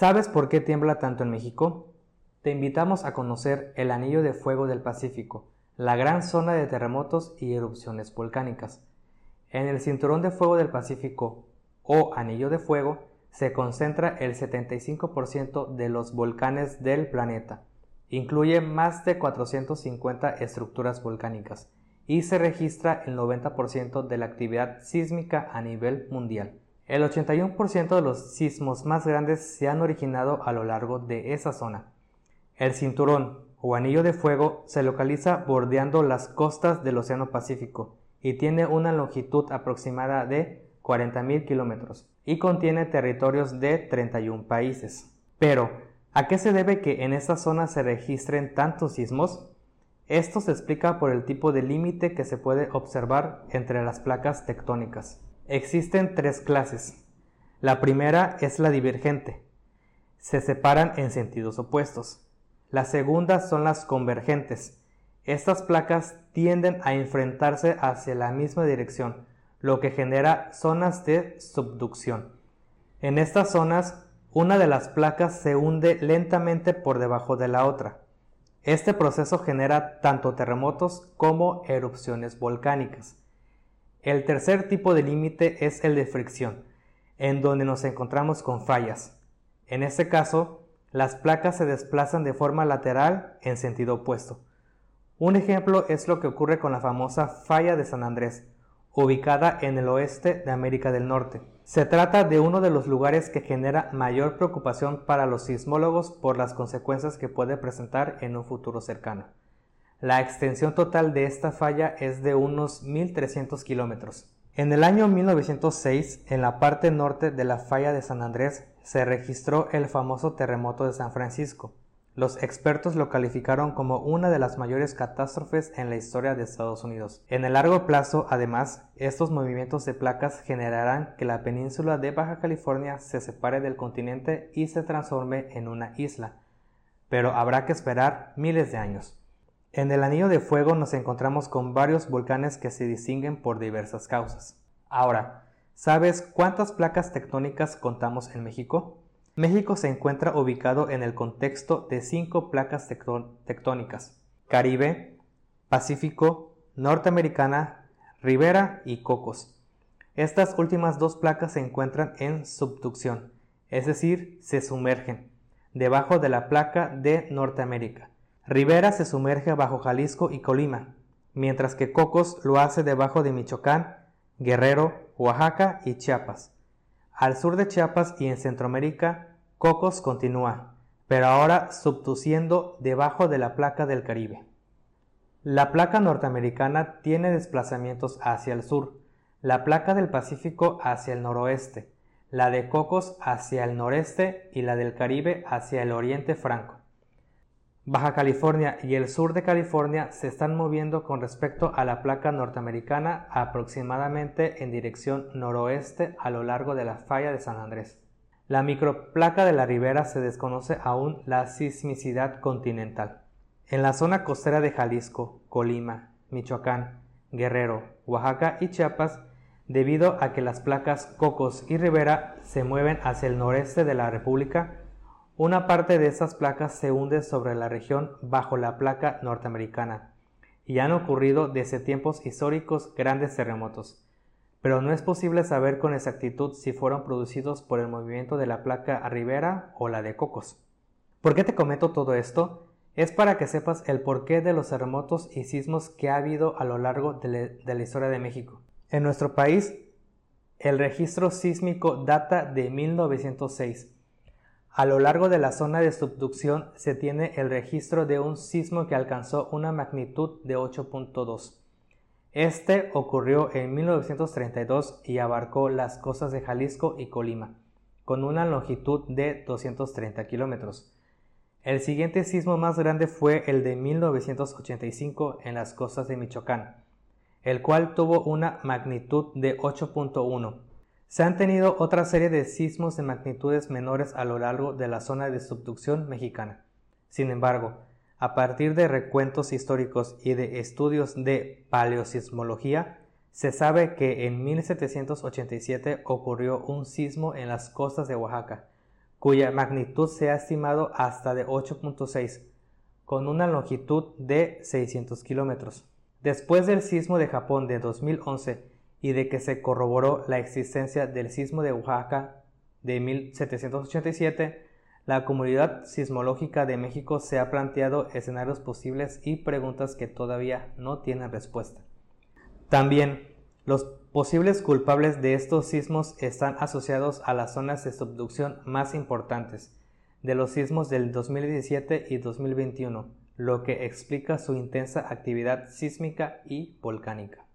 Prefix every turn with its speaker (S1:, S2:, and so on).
S1: ¿Sabes por qué tiembla tanto en México? Te invitamos a conocer el Anillo de Fuego del Pacífico, la gran zona de terremotos y erupciones volcánicas. En el Cinturón de Fuego del Pacífico, o Anillo de Fuego, se concentra el 75% de los volcanes del planeta. Incluye más de 450 estructuras volcánicas y se registra el 90% de la actividad sísmica a nivel mundial. El 81% de los sismos más grandes se han originado a lo largo de esa zona. El cinturón o anillo de fuego se localiza bordeando las costas del Océano Pacífico y tiene una longitud aproximada de 40.000 kilómetros y contiene territorios de 31 países. Pero, ¿a qué se debe que en esta zona se registren tantos sismos? Esto se explica por el tipo de límite que se puede observar entre las placas tectónicas. Existen tres clases. La primera es la divergente. Se separan en sentidos opuestos. La segunda son las convergentes. Estas placas tienden a enfrentarse hacia la misma dirección, lo que genera zonas de subducción. En estas zonas, una de las placas se hunde lentamente por debajo de la otra. Este proceso genera tanto terremotos como erupciones volcánicas. El tercer tipo de límite es el de fricción, en donde nos encontramos con fallas. En este caso, las placas se desplazan de forma lateral en sentido opuesto. Un ejemplo es lo que ocurre con la famosa falla de San Andrés, ubicada en el oeste de América del Norte. Se trata de uno de los lugares que genera mayor preocupación para los sismólogos por las consecuencias que puede presentar en un futuro cercano. La extensión total de esta falla es de unos 1.300 kilómetros. En el año 1906, en la parte norte de la falla de San Andrés, se registró el famoso terremoto de San Francisco. Los expertos lo calificaron como una de las mayores catástrofes en la historia de Estados Unidos. En el largo plazo, además, estos movimientos de placas generarán que la península de Baja California se separe del continente y se transforme en una isla, pero habrá que esperar miles de años. En el anillo de fuego nos encontramos con varios volcanes que se distinguen por diversas causas. Ahora, ¿sabes cuántas placas tectónicas contamos en México? México se encuentra ubicado en el contexto de cinco placas tectónicas, Caribe, Pacífico, Norteamericana, Ribera y Cocos. Estas últimas dos placas se encuentran en subducción, es decir, se sumergen, debajo de la placa de Norteamérica. Rivera se sumerge bajo Jalisco y Colima, mientras que Cocos lo hace debajo de Michoacán, Guerrero, Oaxaca y Chiapas. Al sur de Chiapas y en Centroamérica, Cocos continúa, pero ahora subduciendo debajo de la placa del Caribe. La placa norteamericana tiene desplazamientos hacia el sur, la placa del Pacífico hacia el noroeste, la de Cocos hacia el noreste y la del Caribe hacia el oriente franco. Baja California y el sur de California se están moviendo con respecto a la placa norteamericana aproximadamente en dirección noroeste a lo largo de la falla de San Andrés. La microplaca de la ribera se desconoce aún la sismicidad continental. En la zona costera de Jalisco, Colima, Michoacán, Guerrero, Oaxaca y Chiapas, debido a que las placas Cocos y Rivera se mueven hacia el noreste de la República, una parte de esas placas se hunde sobre la región bajo la placa norteamericana, y han ocurrido desde tiempos históricos grandes terremotos, pero no es posible saber con exactitud si fueron producidos por el movimiento de la placa Rivera o la de Cocos. ¿Por qué te comento todo esto? Es para que sepas el porqué de los terremotos y sismos que ha habido a lo largo de, la historia de México. En nuestro país, el registro sísmico data de 1906 a lo largo de la zona de subducción se tiene el registro de un sismo que alcanzó una magnitud de 8.2. Este ocurrió en 1932 y abarcó las costas de Jalisco y Colima, con una longitud de 230 kilómetros. El siguiente sismo más grande fue el de 1985 en las costas de Michoacán, el cual tuvo una magnitud de 8.1 se han tenido otra serie de sismos de magnitudes menores a lo largo de la zona de subducción mexicana. Sin embargo, a partir de recuentos históricos y de estudios de paleosismología, se sabe que en 1787 ocurrió un sismo en las costas de Oaxaca, cuya magnitud se ha estimado hasta de 8.6, con una longitud de 600 kilómetros. Después del sismo de Japón de 2011 y de que se corroboró la existencia del sismo de Oaxaca de 1787, la comunidad sismológica de México se ha planteado escenarios posibles y preguntas que todavía no tienen respuesta. También, los posibles culpables de estos sismos están asociados a las zonas de subducción más importantes de los sismos del 2017 y 2021, lo que explica su intensa actividad sísmica y volcánica.